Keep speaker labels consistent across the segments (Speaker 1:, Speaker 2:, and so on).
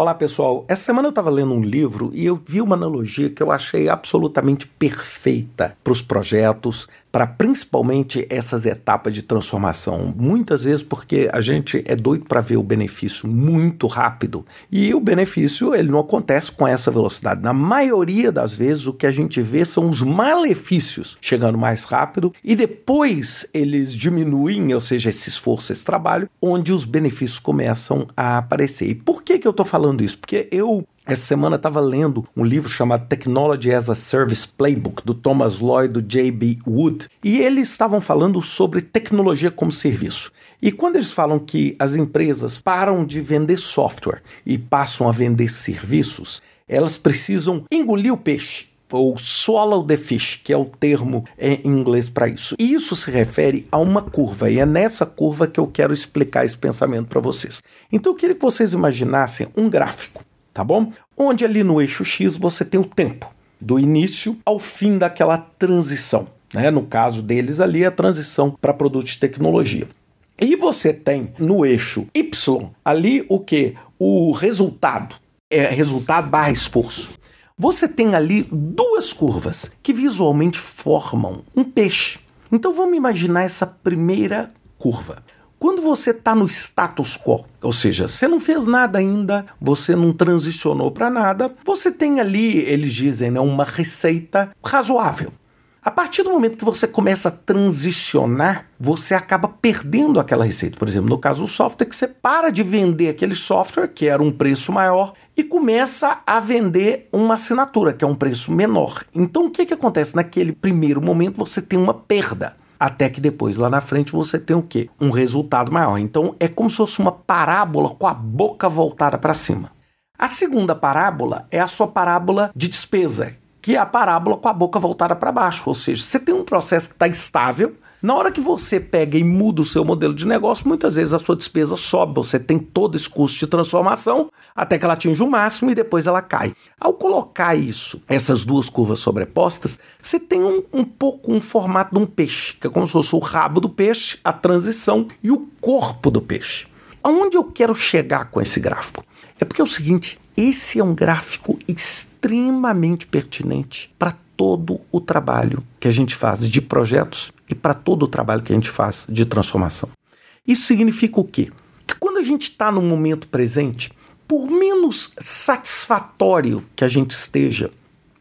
Speaker 1: Olá pessoal, essa semana eu estava lendo um livro e eu vi uma analogia que eu achei absolutamente perfeita para os projetos, para principalmente essas etapas de transformação. Muitas vezes porque a gente é doido para ver o benefício muito rápido e o benefício ele não acontece com essa velocidade. Na maioria das vezes o que a gente vê são os malefícios chegando mais rápido e depois eles diminuem, ou seja, esse esforço, esse trabalho, onde os benefícios começam a aparecer. E por que que eu estou falando isso? Porque eu essa semana estava lendo um livro chamado Technology as a Service Playbook, do Thomas Lloyd, do J.B. Wood, e eles estavam falando sobre tecnologia como serviço. E quando eles falam que as empresas param de vender software e passam a vender serviços, elas precisam engolir o peixe ou swallow the fish, que é o termo em inglês para isso. E isso se refere a uma curva, e é nessa curva que eu quero explicar esse pensamento para vocês. Então eu queria que vocês imaginassem um gráfico tá bom? Onde ali no eixo X você tem o tempo, do início ao fim daquela transição. Né? No caso deles ali, a transição para produtos de tecnologia. E você tem no eixo Y ali o que? O resultado. É resultado barra esforço. Você tem ali duas curvas que visualmente formam um peixe. Então vamos imaginar essa primeira curva. Quando você está no status quo, ou seja, você não fez nada ainda, você não transicionou para nada, você tem ali, eles dizem, né, uma receita razoável. A partir do momento que você começa a transicionar, você acaba perdendo aquela receita. Por exemplo, no caso do software, que você para de vender aquele software, que era um preço maior, e começa a vender uma assinatura, que é um preço menor. Então, o que, que acontece? Naquele primeiro momento, você tem uma perda até que depois lá na frente você tem o quê? Um resultado maior. Então é como se fosse uma parábola com a boca voltada para cima. A segunda parábola é a sua parábola de despesa, que é a parábola com a boca voltada para baixo, ou seja, você tem um processo que está estável, na hora que você pega e muda o seu modelo de negócio, muitas vezes a sua despesa sobe, você tem todo esse custo de transformação até que ela atinge o máximo e depois ela cai. Ao colocar isso, essas duas curvas sobrepostas, você tem um, um pouco um formato de um peixe, que é como se fosse o rabo do peixe, a transição e o corpo do peixe. Aonde eu quero chegar com esse gráfico? É porque é o seguinte, esse é um gráfico extremamente pertinente para todo o trabalho que a gente faz de projetos e para todo o trabalho que a gente faz de transformação. Isso significa o quê? Que quando a gente está no momento presente, por menos satisfatório que a gente esteja,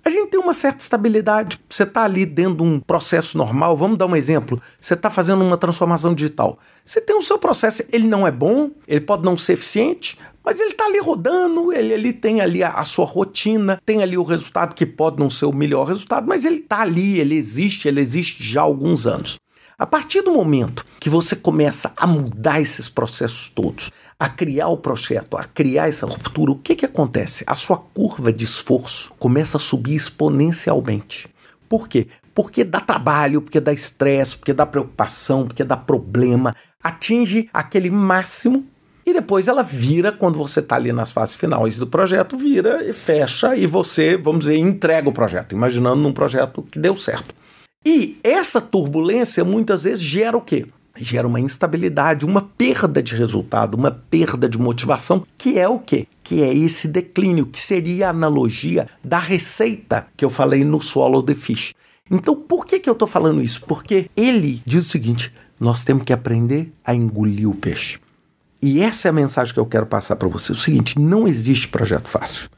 Speaker 1: a gente tem uma certa estabilidade. Você está ali dentro de um processo normal. Vamos dar um exemplo. Você está fazendo uma transformação digital. Você tem o seu processo, ele não é bom, ele pode não ser eficiente, mas ele está ali rodando, ele, tem ali a, a, sua rotina, tem ali o resultado que pode não ser o melhor resultado, mas ele está ali, ele existe, ele existe já há alguns anos. A partir do momento que você começa a mudar esses processos todos, a criar o projeto, a criar essa ruptura, o que, que acontece? A sua curva de esforço começa a subir exponencialmente. Por quê? Porque dá trabalho, porque dá estresse, porque dá preocupação, porque dá problema, atinge aquele máximo e depois ela vira, quando você está ali nas fases finais do projeto, vira e fecha e você, vamos dizer, entrega o projeto, imaginando num projeto que deu certo. E essa turbulência muitas vezes gera o quê? Gera uma instabilidade, uma perda de resultado, uma perda de motivação, que é o quê? Que é esse declínio, que seria a analogia da receita que eu falei no Swallow the Fish. Então, por que, que eu estou falando isso? Porque ele diz o seguinte: nós temos que aprender a engolir o peixe. E essa é a mensagem que eu quero passar para você. O seguinte: não existe projeto fácil.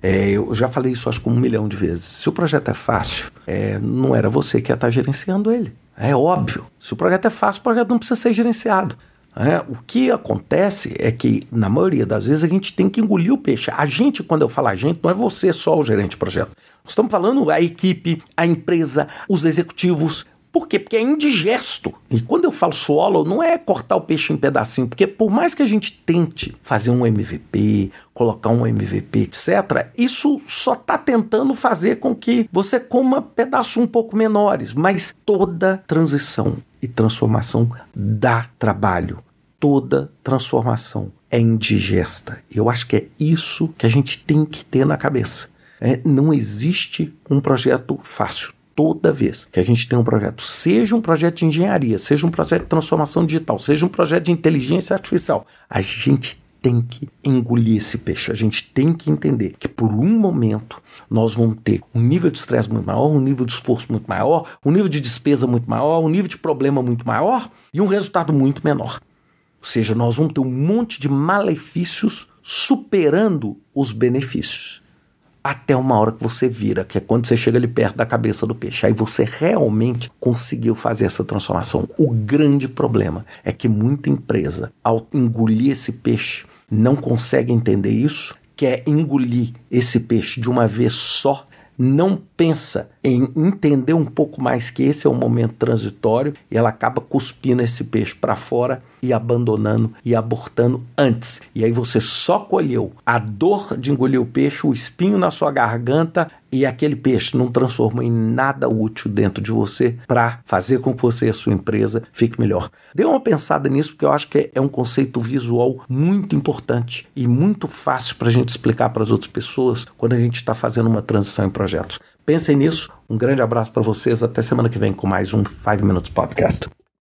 Speaker 1: É, eu já falei isso acho que um milhão de vezes. Se o projeto é fácil, é, não era você que ia estar gerenciando ele. É óbvio. Se o projeto é fácil, o projeto não precisa ser gerenciado. É, o que acontece é que, na maioria das vezes, a gente tem que engolir o peixe. A gente, quando eu falo a gente, não é você só o gerente de projeto. Nós estamos falando a equipe, a empresa, os executivos, por quê? Porque é indigesto. E quando eu falo swallow, não é cortar o peixe em pedacinho, porque por mais que a gente tente fazer um MVP, colocar um MVP, etc., isso só está tentando fazer com que você coma pedaços um pouco menores. Mas toda transição e transformação dá trabalho. Toda transformação é indigesta. Eu acho que é isso que a gente tem que ter na cabeça. É, não existe um projeto fácil toda vez que a gente tem um projeto, seja um projeto de engenharia, seja um projeto de transformação digital, seja um projeto de inteligência artificial, a gente tem que engolir esse peixe. A gente tem que entender que por um momento nós vamos ter um nível de estresse muito maior, um nível de esforço muito maior, um nível de despesa muito maior, um nível de problema muito maior e um resultado muito menor. Ou seja, nós vamos ter um monte de malefícios superando os benefícios. Até uma hora que você vira, que é quando você chega ali perto da cabeça do peixe. Aí você realmente conseguiu fazer essa transformação. O grande problema é que muita empresa, ao engolir esse peixe, não consegue entender isso, quer engolir esse peixe de uma vez só não pensa em entender um pouco mais que esse é um momento transitório e ela acaba cuspindo esse peixe para fora e abandonando e abortando antes. E aí você só colheu a dor de engolir o peixe, o espinho na sua garganta e aquele peixe não transformou em nada útil dentro de você para fazer com que você e a sua empresa fique melhor. Dê uma pensada nisso porque eu acho que é um conceito visual muito importante e muito fácil para a gente explicar para as outras pessoas quando a gente está fazendo uma transição em projetos. Pensem nisso. Um grande abraço para vocês. Até semana que vem com mais um 5 Minutes Podcast.